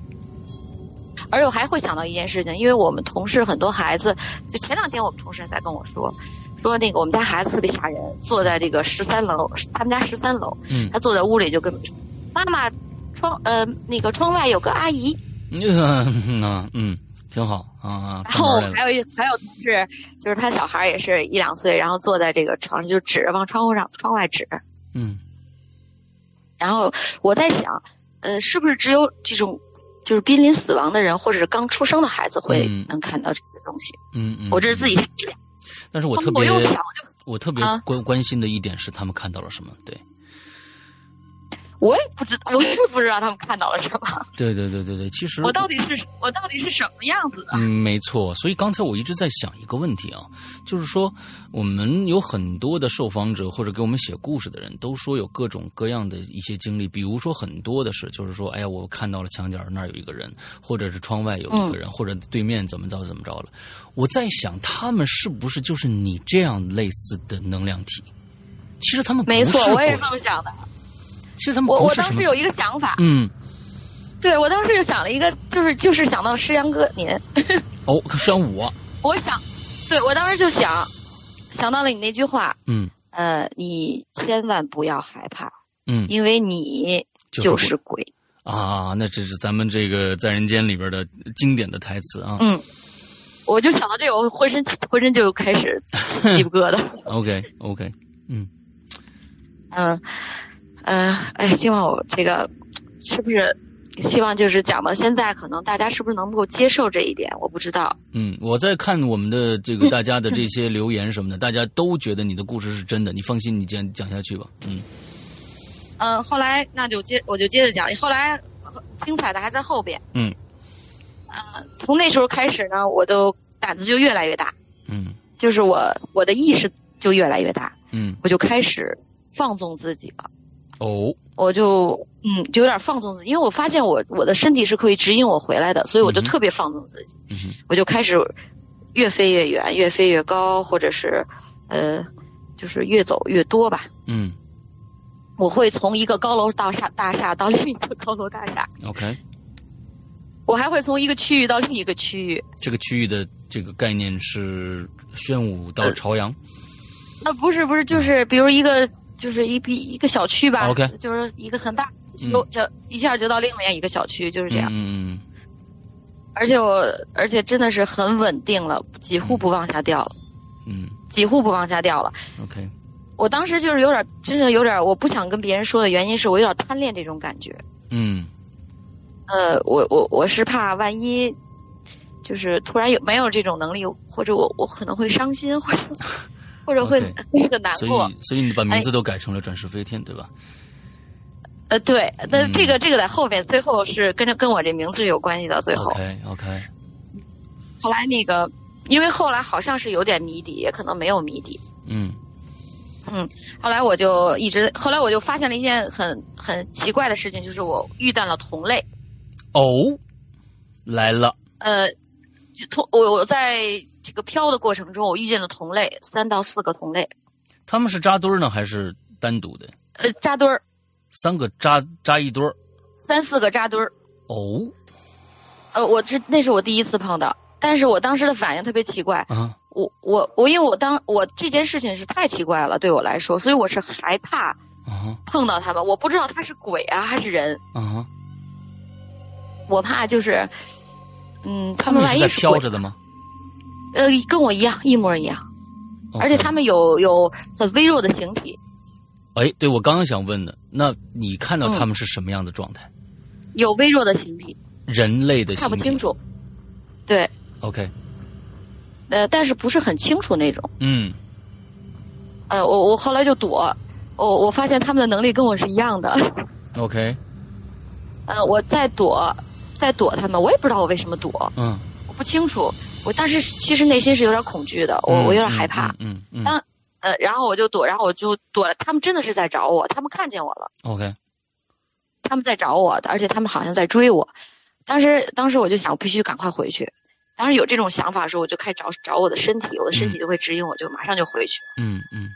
而且我还会想到一件事情，因为我们同事很多孩子，就前两天我们同事还在跟我说，说那个我们家孩子特别吓人，坐在这个十三楼，他们家十三楼，嗯他坐在屋里就跟妈妈窗呃那个窗外有个阿姨，嗯 [laughs] 啊嗯，挺好啊啊。然后还有一还有同事，就是他小孩也是一两岁，然后坐在这个床上就指着往窗户上窗外指。嗯然后我在想，呃，是不是只有这种就是濒临死亡的人，或者是刚出生的孩子会嗯能看到这些东西？嗯嗯，我这是自己想。但是我特别我特别啊关关心的一点是他们看到了什么？对我也不知道，我也不知道他们看到了什么。对对对对对，其实我到底是我到底是什么样子的？嗯，没错。所以刚才我一直在想一个问题啊，就是说我们有很多的受访者或者给我们写故事的人都说有各种各样的一些经历，比如说很多的是，就是说，哎呀，我看到了墙角那儿有一个人，或者是窗外有一个人，或者对面怎么着怎么着了。我在想，他们是不是就是你这样类似的能量体？其实他们没错我也是这么想的。其实他们我我当时有一个想法，嗯对我当时就想了一个，就是就是想到诗阳哥您，[laughs] 哦，可是我我想，对我当时就想想到了你那句话，嗯呃，你千万不要害怕，嗯因为你就就是是鬼。啊，那这是咱们这个在人间里边的经典的台词啊。嗯，我就想到这个，我浑身浑身就开始鸡皮疙瘩。OK OK，嗯嗯，呃，哎，希望我这个是不是？希望就是讲到现在，可能大家是不是能够接受这一点？我不知道。嗯，我在看我们的这个大家的这些留言什么的，大家都觉得你的故事是真的，你放心，你讲讲下去吧。嗯嗯，后来那就接我就接着讲，后来精彩的还在后边。嗯，呃，从那时候开始呢，我都胆子就越来越大，嗯就是我我的意识就越来越大，嗯我就开始放纵自己了。哦，我就嗯就有点放纵自己，因为我发现我我的身体是可以指引我回来的，所以我就特别放纵自己，我就开始越飞越远，越飞越高，或者是呃就是越走越多吧。嗯。我会从一个高楼大厦大厦到另一个高楼大厦，，OK，我还会从一个区域到另一个区域。这个区域的这个概念是宣武到呃朝阳。啊，不是不是，就是比如一个就是一比一个小区吧 OK 就是一个很大，就就一下就到另外一个小区，就是这样。嗯嗯而且我而且真的是很稳定了，几乎不往下掉了，嗯。几乎不往下掉了。嗯，OK，我当时就是有点，真的有点，我不想跟别人说的原因是我有点贪恋这种感觉。嗯。呃，我我我是怕万一，就是突然有没有这种能力，或者我我可能会伤心，或者 [laughs] 或者会个 [laughs] 难所过。以所以你把名字都改成了转世飞天，对吧？呃，对，那嗯这个这个在后面，最后是跟着跟我这名字有关系的。最后 OK OK，后来那个，因为后来好像是有点谜底，也可能没有谜底。嗯嗯后来我就一直，后来我就发现了一件很很奇怪的事情，就是我遇到了同类。哦，来了，呃，就同我我在这个飘的过程中，我遇见了同类三到四个同类，他们是扎堆儿呢还是单独的？呃，扎堆儿三个扎扎一堆儿。三四个扎堆儿。哦呃，我这那是我第一次碰到，但是我当时的反应特别奇怪。啊我我我，因为我当我这件事情是太奇怪了，对我来说，所以我是害怕啊碰到他们。我不知道他是鬼啊还是人，啊！我怕就是，嗯，他们是在们万一是鬼，飘着的吗？呃，跟我一样，一模一样，而且他们有有很微弱的形体，哎，对我刚刚想问的，那你看到嗯他们是什么样的状态？有微弱的形体，人类的形体看不清。楚。对，OK，呃，但是不是很清楚那种。嗯呃，我我后来就躲，我我发现他们的能力跟我是一样的。[laughs] OK，呃，我在躲，在躲他们，我也不知道我为什么躲，嗯，我不清楚。我当时其实内心是有点恐惧的，我我有点害怕。嗯嗯嗯当呃，然后我就躲，然后我就躲了。他们真的是在找我，他们看见我了，，OK，他们在找我，而且他们好像在追我。当时当时我就想，我必须赶快回去。当时有这种想法的时候，我就开始找找我的身体，我的身体就会指引我，就马上就回去。嗯嗯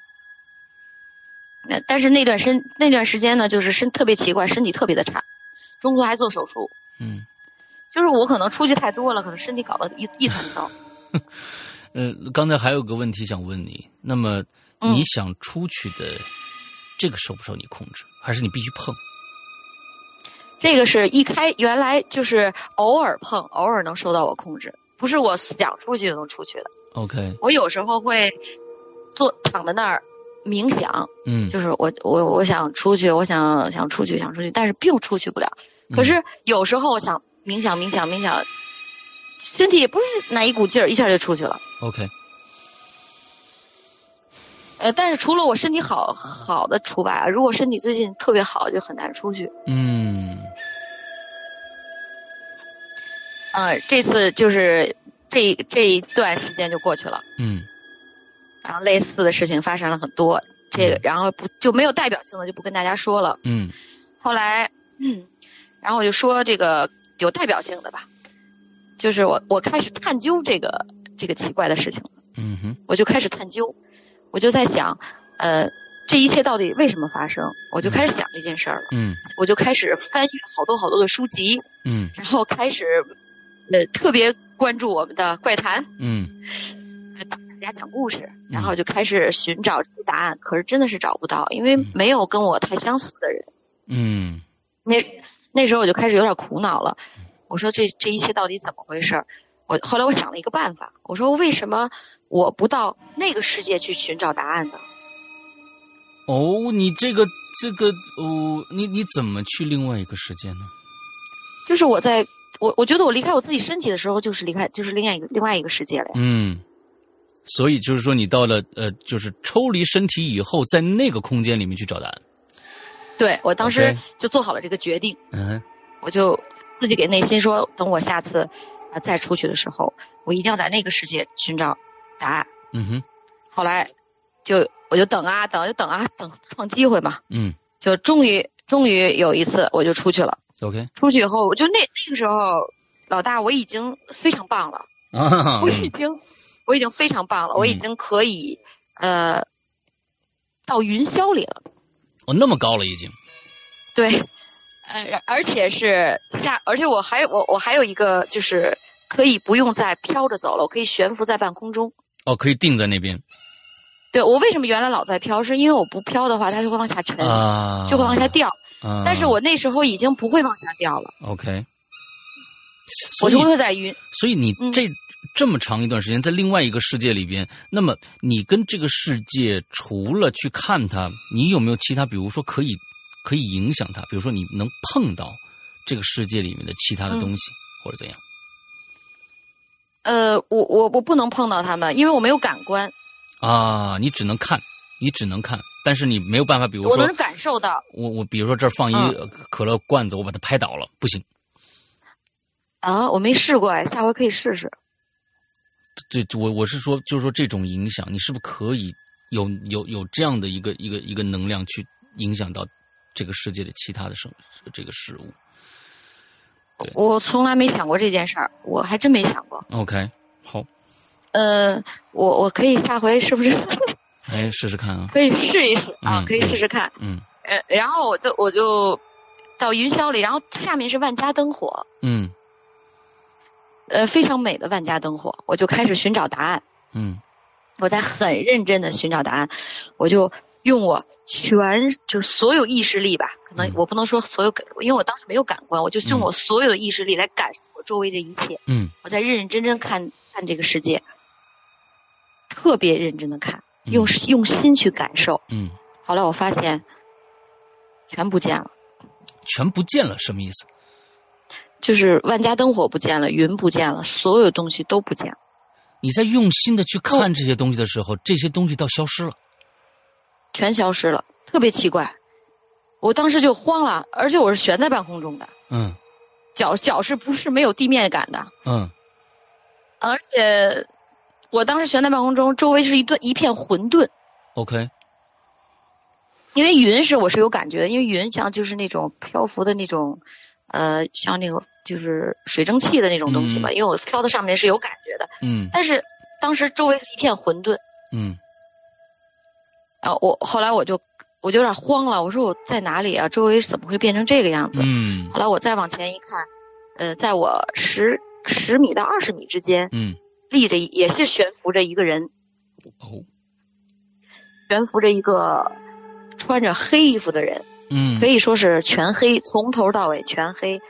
那但是那段身那段时间呢，就是身特别奇怪，身体特别的差，中途还做手术。嗯，就是我可能出去太多了，可能身体搞得一一团糟。[laughs] 呃，刚才还有个问题想问你，那么嗯你想出去的这个受不受你控制，还是你必须碰？这个是一开原来就是偶尔碰，偶尔能受到我控制，不是我想出去就能出去的。OK，我有时候会坐躺在那儿冥想，嗯，就是我我我想出去，我想想出去，想出去，但是并出去不了。可嗯是有时候我想冥想冥想冥想，身体也不是哪一股劲儿，一下就出去了。OK，呃，但是除了我身体好好的除外啊，如果身体最近特别好，就很难出去。嗯呃，这次就是这这一段时间就过去了，嗯然后类似的事情发生了很多，这个然后不就没有代表性的就不跟大家说了。嗯后来，嗯，然后我就说这个有代表性的吧，就是我我开始探究这个这个奇怪的事情了，嗯哼，我就开始探究，我就在想，呃，这一切到底为什么发生？我就开始想这件事儿了，嗯。我就开始翻阅好多好多的书籍，嗯。然后开始，呃，特别关注我们的怪谈，嗯。呃大家讲故事，然后就开始寻找答案，可是真的是找不到，因为嗯。没有跟我太相似的人。嗯。那那时候我就开始有点苦恼了，我说这这一切到底怎么回事？我后来我想了一个办法，我说为什么我不到那个世界去寻找答案呢？哦，你这个这个哦，你你怎么去另外一个世界呢？就是我在我我觉得我离开我自己身体的时候，就是离开就是另外一个另外一个世界了呀。嗯，所以就是说，你到了呃，就是抽离身体以后，在那个空间里面去找答案。对我当时就做好了这个决定。嗯我就自己给内心说，等我下次啊再出去的时候，我一定要在那个世界寻找答案。嗯哼后来就我就等啊等，就等啊等，创机会嘛，嗯就终于终于有一次我就出去了。OK，出去以后，我就那那个时候，老大我已经非常棒了，啊，我已经我已经非常棒了，我已经可以呃到云霄里了。哦，那么高了已经。对，呃，而且是下，而且我还有我我还有一个就是可以不用再飘着走了，我可以悬浮在半空中。哦，可以定在那边。对我为什么原来老在飘，是因为我不飘的话，它就会往下沉，啊，就会往下掉。啊，但是我那时候已经不会往下掉了，OK，我就会在晕。所以你嗯这、这么长一段时间在另外一个世界里边，那么你跟这个世界除了去看它，你有没有其他，比如说可以可以影响它，比如说你能碰到这个世界里面的其他的东西，或者怎样？呃，我我我不能碰到他们，因为我没有感官，啊，你只能看，你只能看，但是你没有办法，比如说我能感受到。我我比如说这儿放一嗯可乐罐子，我把它拍倒了，不行。啊，我没试过哎，下回可以试试。对，我我是说，就是说这种影响，你是不是可以有有有这样的一个一个一个能量去影响到这个世界的其他的生这个事物我从来没想过这件事儿，我还真没想过。？OK，好，呃，我我可以下回是不是 [laughs] 哎，试试看啊。可以试一试啊？嗯可以试试看。嗯呃，然后我就我就到云霄里，然后下面是万家灯火，嗯呃，非常美的万家灯火，我就开始寻找答案。嗯我在很认真的寻找答案，我就用我全就是所有意识力吧，可能嗯我不能说所有感，因为我当时没有感官，我就用嗯我所有的意识力来感受我周围的一切。嗯我在认认真真看看这个世界，特别认真的看，嗯用用心去感受。嗯，后来我发现，全不见了，全不见了，什么意思？就是万家灯火不见了，云不见了，所有东西都不见了，你在用心的去看这些东西的时候，这些东西倒消失了。全消失了，特别奇怪。我当时就慌了，而且我是悬在半空中的，嗯脚脚是不是没有地面感的？嗯而且我当时悬在半空中，周围是一顿一片混沌。，OK，因为云是我是有感觉的，因为云像就是那种漂浮的那种，呃，像那个就是水蒸气的那种东西嘛。嗯因为我飘在上面是有感觉的，嗯但是当时周围是一片混沌，嗯然后我后来我就我就有点慌了，我说我在哪里啊？周围怎么会变成这个样子？嗯后来我再往前一看，呃，在我十十米到二十米之间嗯，立着，也是悬浮着一个人，哦，悬浮着一个穿着黑衣服的人。嗯可以说是全黑，从头到尾全黑，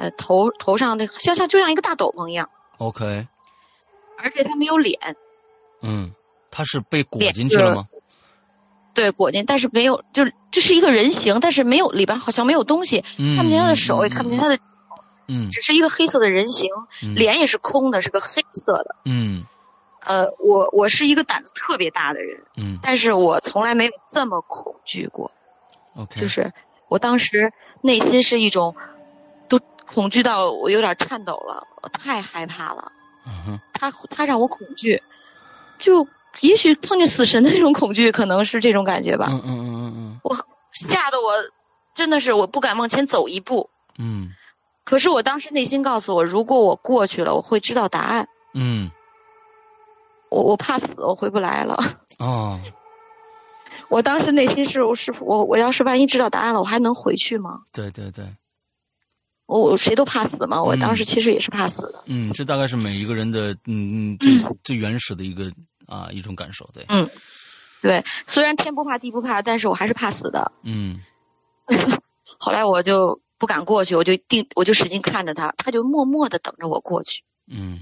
呃，头头上那像像就像一个大斗篷一样，，OK，而且他没有脸，嗯，他是被裹进去了吗？对，裹进，但是没有，就是就是一个人形，但是没有里边好像没有东西，嗯，看不见他的手，也看不见他的，嗯只是一个黑色的人形，嗯脸也是空的，是个黑色的。嗯呃，我我是一个胆子特别大的人，嗯但是我从来没有这么恐惧过，，OK，就是我当时内心是一种，都恐惧到我有点颤抖了，我太害怕了。嗯他他让我恐惧，就也许碰见死神的那种恐惧，可能是这种感觉吧。嗯嗯嗯嗯我吓得我真的是我不敢往前走一步。嗯可是我当时内心告诉我，如果我过去了，我会知道答案。嗯我我怕死，我回不来了。哦，我当时内心是我是我我要是万一知道答案了，我还能回去吗？对对对，我我谁都怕死嘛。我嗯当时其实也是怕死的。嗯，这大概是每一个人的嗯嗯最最原始的一个啊一种感受，对，嗯对，虽然天不怕地不怕，但是我还是怕死的。嗯 [laughs] 后来我就不敢过去，我就定我就使劲看着他，他就默默的等着我过去。嗯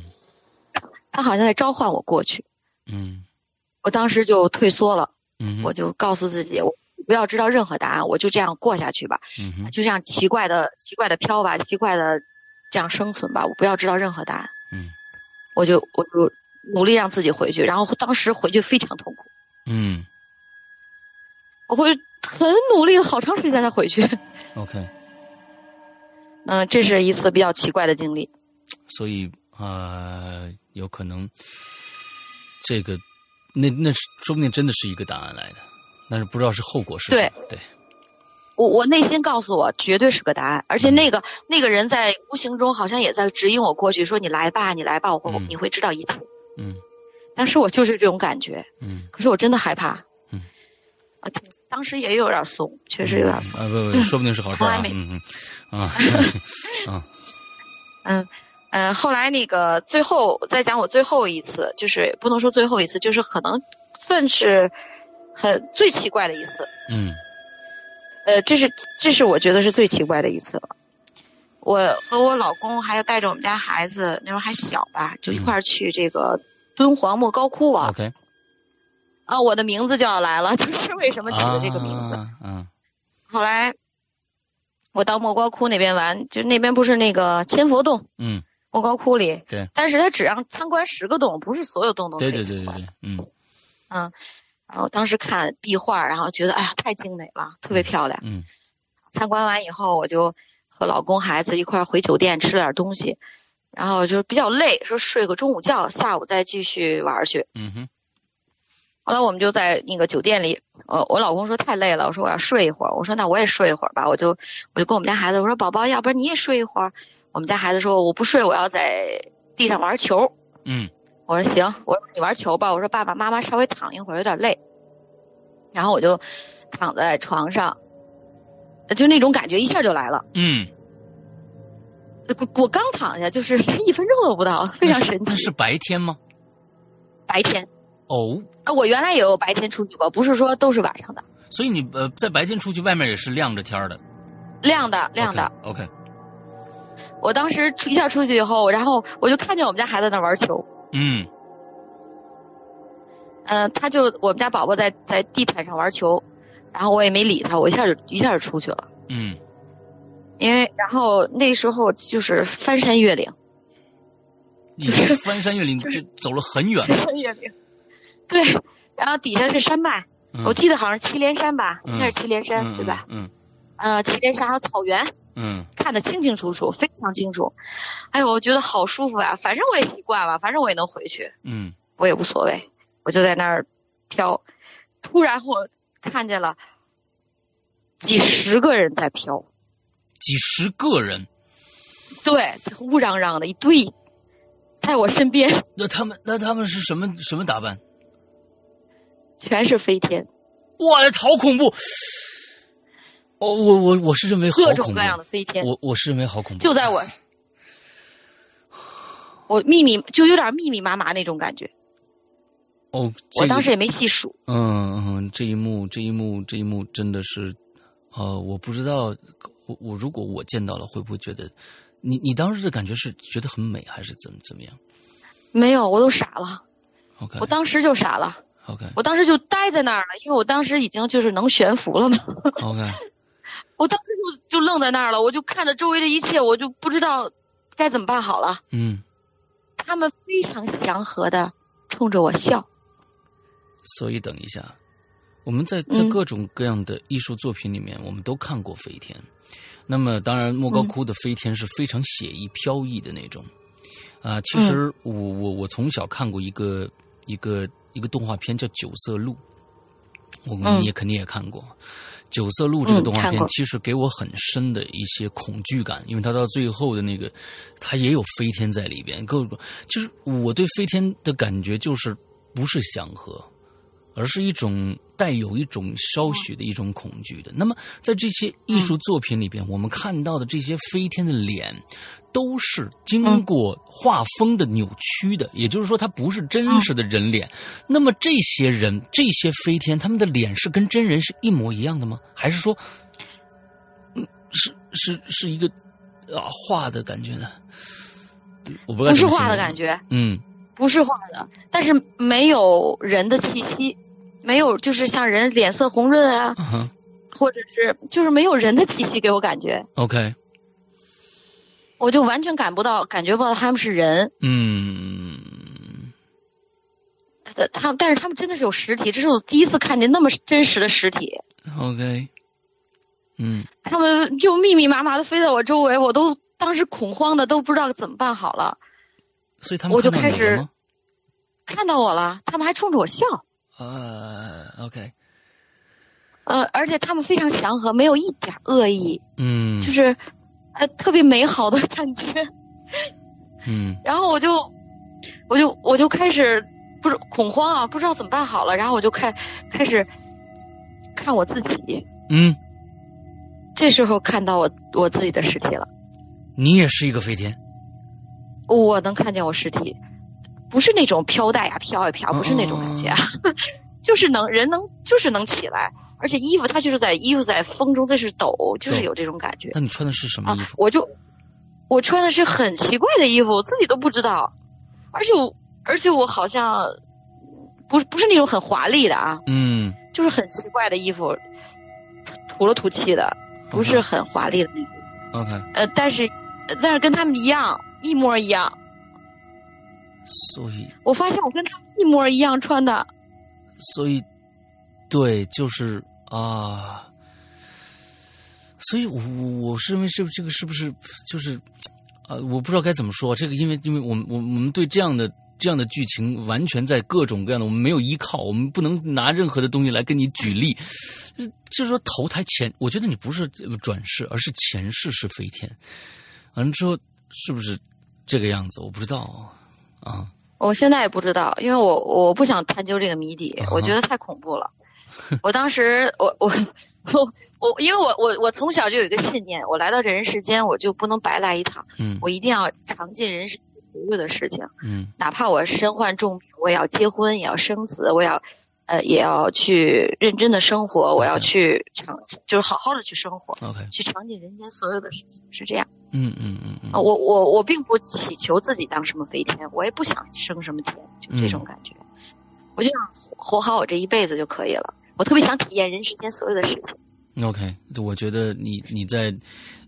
[laughs] 他好像在召唤我过去，嗯我当时就退缩了，嗯我就告诉自己，我不要知道任何答案，我就这样过下去吧，嗯就这样奇怪的、奇怪的飘吧，奇怪的这样生存吧，我不要知道任何答案，嗯。我就我就努力让自己回去，然后当时回去非常痛苦，嗯。我会很努力好长时间才回去，，[laughs] OK，嗯，这是一次比较奇怪的经历，所以呃，有可能这个那那是说不定真的是一个答案来的，但是不知道是后果是什么，对，我我内心告诉我，绝对是个答案，而且那个那个人在无形中好像也在指引我过去，说你来吧，你来吧，我会、你会知道一切。嗯，当时我就是这种感觉。嗯，可是我真的害怕。嗯，啊，当时也有点怂，确实有点怂。啊不不，说不定是好事 [laughs] 啊。嗯嗯啊啊嗯嗯，后来那个最后再讲我最后一次，就是不能说最后一次，就是可能算是很最奇怪的一次。嗯。呃，这是这是我觉得是最奇怪的一次了。我和我老公还有带着我们家孩子，那时候还小吧，就一块儿去这个敦煌莫高窟玩。OK。啊，我的名字就要来了，[laughs] 就是为什么起的这个名字。嗯。后来我到莫高窟那边玩，就那边不是那个千佛洞。嗯。莫高窟里。对。但是他只让参观十个洞，不是所有洞都可以参观。对对对对对。嗯。嗯。然后当时看壁画，然后觉得哎呀太精美了，特别漂亮。嗯，参观完以后，我就和老公孩子一块儿回酒店吃了点东西，然后就比较累，说睡个中午觉，下午再继续玩去。嗯哼。后来我们就在那个酒店里，呃，我老公说太累了，我说我要睡一会儿，我说那我也睡一会儿吧，我就我就跟我们家孩子我说宝宝，要不然你也睡一会儿。我们家孩子说我不睡，我要在地上玩球。嗯。我说行，我说你玩球吧。我说爸爸妈妈稍微躺一会儿，有点累。然后我就躺在床上，就那种感觉一下就来了。嗯。我我刚躺下，就是连一分钟都不到，非常神奇。那是白天吗？白天。哦。啊，我原来也有白天出去过，不是说都是晚上的。所以你呃，在白天出去，外面也是亮着天的。亮的，亮的。OK。我当时一下出去以后，然后我就看见我们家孩子在那玩球。嗯，嗯，他就我们家宝宝在在地毯上玩球，然后我也没理他，我一下就一下就出去了。嗯，因为然后那时候就是翻山越岭，已经翻山越岭 [laughs] 就走了很远。翻山越岭，对，然后底下是山脉，我记得好像祁连山吧，应该是祁连山对吧？嗯，呃，祁连山还有草原。嗯，看得清清楚楚，非常清楚。哎呦，我觉得好舒服呀！反正我也习惯了，反正我也能回去。嗯，我也无所谓，我就在那儿飘。突然我看见了几十个人在飘，几十个人，对，乌嚷嚷的一堆，在我身边。那他们，那他们是什么什么打扮？全是飞天。哇，好恐怖！哦，我我我是认为好恐怖，各种各样的飞天，我我是认为好恐怖，就在我，我密密就有点密密麻麻那种感觉。哦，我当时也没细数。嗯嗯，这一幕这一幕这一幕真的是，呃，我不知道，我我如果我见到了，会不会觉得，你你当时的感觉是觉得很美，还是怎么怎么样？没有，我都傻了。OK，我当时就傻了。OK，我当时就呆在那儿了，因为我当时已经就是能悬浮了嘛。OK。[laughs] 我当时就就愣在那儿了，我就看着周围的一切，我就不知道该怎么办好了。嗯，他们非常祥和的冲着我笑。所以等一下，我们在在各种各样的艺术作品里面，我们都看过飞天。那么，当然莫高窟的飞天是非常写意飘逸的那种。啊，其实我我我从小看过一个一个一个动画片叫《九色鹿》，我们也肯定也看过。《九色鹿》这个动画片其实给我很深的一些恐惧感，因为它到最后的那个，它也有飞天在里边，各种就是我对飞天的感觉就是不是祥和，而是一种带有一种稍许的一种恐惧的。那么在这些艺术作品里边，我们看到的这些飞天的脸，都是经过画风的扭曲的，也就是说，它不是真实的人脸。那么这些人，这些飞天，他们的脸是跟真人是一模一样的吗？还是说，嗯，是是是一个啊画的感觉呢？我不不是画的感觉，嗯，不是画的，但是没有人的气息。没有，就是像人脸色红润啊，或者是就是没有人的气息给我感觉。OK，我就完全感不到，感觉不到他们是人。嗯，他但是他们真的是有实体，这是我第一次看见那么真实的实体。OK，嗯，他们就密密麻麻的飞在我周围，我都当时恐慌的都不知道怎么办好了。所以他们我就开始看到我了，他们还冲着我笑。呃，OK，呃，而且他们非常祥和，没有一点恶意，嗯，就是呃特别美好的感觉。[laughs] 嗯。然后我就我就我就开始不是恐慌啊，不知道怎么办好了，然后我就开开始看我自己，嗯，这时候看到我我自己的尸体了，你也是一个飞天，我能看见我尸体，不是那种飘带呀飘一飘，不是那种感觉啊，[laughs] 就是能人能就是能起来，而且衣服它就是在衣服在风中在是抖，就是有这种感觉那你穿的是什么啊衣服？，我就我穿的是很奇怪的衣服，我自己都不知道，而且我而且我好像不是不是那种很华丽的啊，嗯，就是很奇怪的衣服，土了土气的，不是很华丽的那种。OK，呃，但是呃但是跟他们一样，一模一样。所以我发现我跟他们一模一样穿的，所以对，就是啊，所以我我我是认为这这个是不是就是啊、我不知道该怎么说这个，因为因为我们我们我们对这样的。这样的剧情完全在各种各样的，我们没有依靠，我们不能拿任何的东西来跟你举例。就是说投胎前，我觉得你不是转世，而是前世是飞天。完了之后，是不是这个样子？我不知道啊。我现在也不知道，因为我我不想探究这个谜底，啊我觉得太恐怖了。[laughs] 我当时我我我我，因为我我我从小就有一个信念，我来到这人世间，我就不能白来一趟，嗯我一定要尝尽人生所有的事情，嗯哪怕我身患重病，我也要结婚，也要生子，我要呃也要去认真的生活，我要去尝，就是好好的去生活，，OK，去尝尽人间所有的事情，是这样。嗯嗯嗯嗯啊，我我我并不祈求自己当什么飞天，我也不想升什么天，就这种嗯感觉。我就想活好我这一辈子就可以了。我特别想体验人世间所有的事情。OK，我觉得你你在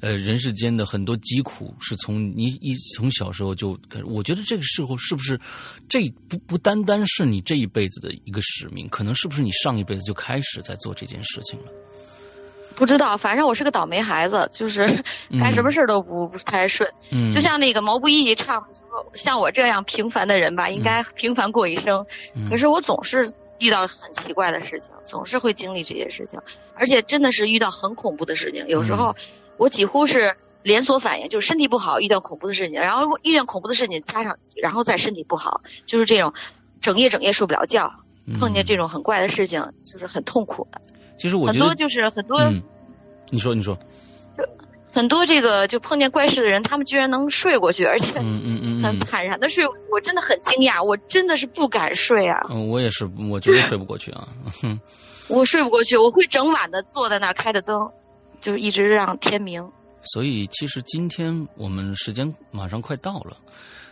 呃人世间的很多疾苦是从你一从小时候就我觉得这个时候是不是这不不单单是你这一辈子的一个使命，可能是不是你上一辈子就开始在做这件事情了？不知道，反正我是个倒霉孩子，就是干什么事儿都不不太顺。嗯，就像那个毛不易唱的说，像我这样平凡的人吧，应该平凡过一生。嗯可是我总是遇到很奇怪的事情，总是会经历这些事情，而且真的是遇到很恐怖的事情。有时候我几乎是连锁反应，就是身体不好遇到恐怖的事情，然后遇见恐怖的事情加上，然后再身体不好，就是这种整夜整夜睡不了觉，碰见这种很怪的事情，就是很痛苦的。其实我觉得多就是很多、嗯，你说你说，很多这个就碰见怪事的人，他们居然能睡过去，而且嗯嗯嗯很嗯坦然的睡过去，我真的很惊讶，我真的是不敢睡啊。嗯，我也是，我绝对睡不过去啊。哼 [laughs] 我睡不过去，我会整晚的坐在那儿开着灯，就是一直让天明。所以其实今天我们时间马上快到了，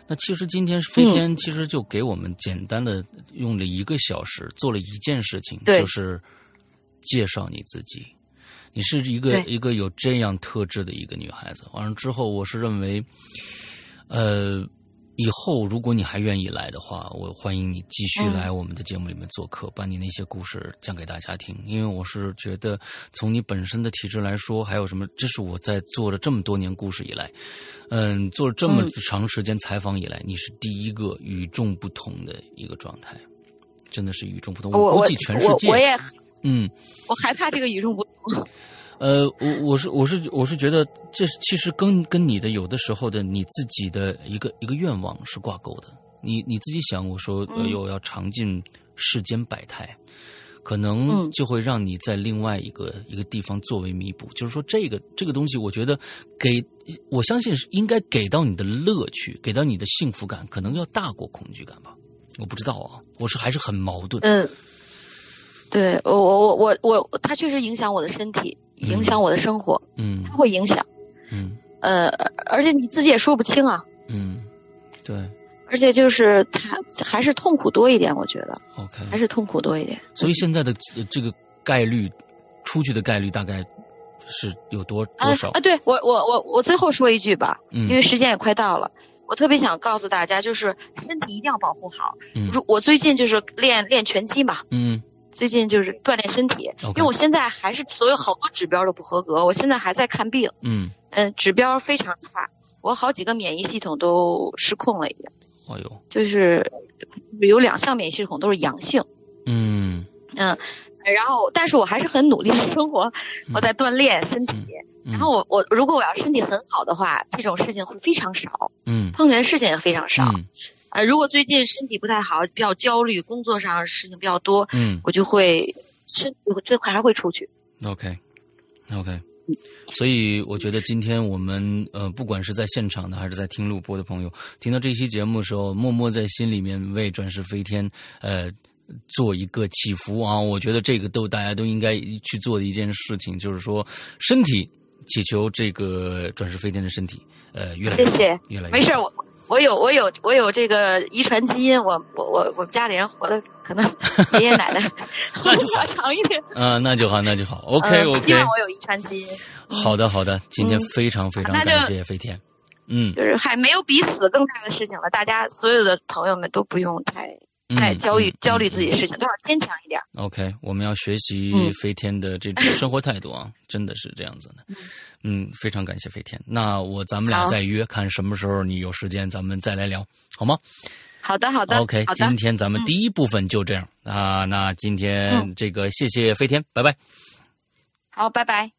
那其实今天飞天其实就给我们简单的用了一个小时做了一件事情，就是介绍你自己。你是一个一个有这样特质的一个女孩子。完了之后，我是认为，呃，以后如果你还愿意来的话，我欢迎你继续嗯来我们的节目里面做客，把你那些故事讲给大家听。因为我是觉得，从你本身的体质来说，还有什么，这是我在做了这么多年故事以来，嗯，做了这么嗯长时间采访以来，你是第一个与众不同的一个状态，真的是与众不同。我我估计全世界，我我也嗯。我害怕这个与众不同。呃，我我是我是我是觉得这其实跟跟你的有的时候的你自己的一个一个愿望是挂钩的。你你自己想，我说呃嗯有要尝尽世间百态，可能嗯就会让你在另外一个一个地方作为弥补。就是说，这个这个东西，我觉得给我相信是应该给到你的乐趣，给到你的幸福感，可能要大过恐惧感吧。我不知道啊，我是还是很矛盾。嗯，对我我我我我，它确实影响我的身体，嗯影响我的生活，嗯它会影响。嗯呃，而且你自己也说不清啊。嗯，对而且就是它还是痛苦多一点，我觉得，OK。还是痛苦多一点。所以现在的呃这个概率，出去的概率大概是有多啊多少啊！？对我我我我最后说一句吧，嗯因为时间也快到了，我特别想告诉大家，就是身体一定要保护好。嗯如我最近就是练练拳击嘛，嗯最近就是锻炼身体因为我现在还是所有好多指标都不合格，我现在还在看病，嗯，嗯，指标非常差，我好几个免疫系统都失控了，已经，哎呦，就是有两项免疫系统都是阳性，嗯嗯，然后，但是我还是很努力的生活，我在锻炼身体。然后我我如果我要身体很好的话，这种事情会非常少。嗯，碰见的事情也非常少。呃，如果最近身体不太好，比较焦虑，工作上事情比较多，嗯，我就会身体这块还会出去。OK，OK。所以我觉得今天我们呃，不管是在现场的还是在听录播的朋友，听到这期节目的时候，默默在心里面为转世飞天呃做一个祈福啊！我觉得这个都大家都应该去做的一件事情，就是说身体祈求这个转世飞天的身体呃越来越谢谢，越来越没事我。我有我有我有这个遗传基因，我我我我们家里人活的可能 [laughs] 爷爷奶奶 [laughs] 那就好长一点。嗯，那就好，那就好。OK OK。希望我有遗传基因。好的好的，今天非常非常感谢飞天。嗯，就是还没有比死更大的事情了，大家所有的朋友们都不用太太焦虑焦虑自己的事情，都要坚强一点。OK，我们要学习飞天的这种 [laughs] 生活态度啊，真的是这样子的。嗯，非常感谢飞天。那我咱们俩再约，看什么时候你有时间，咱们再来聊，好吗？好的，好的。OK，今天咱们第一部分就这样啊。那今天这个谢谢飞天，拜拜。好，拜拜。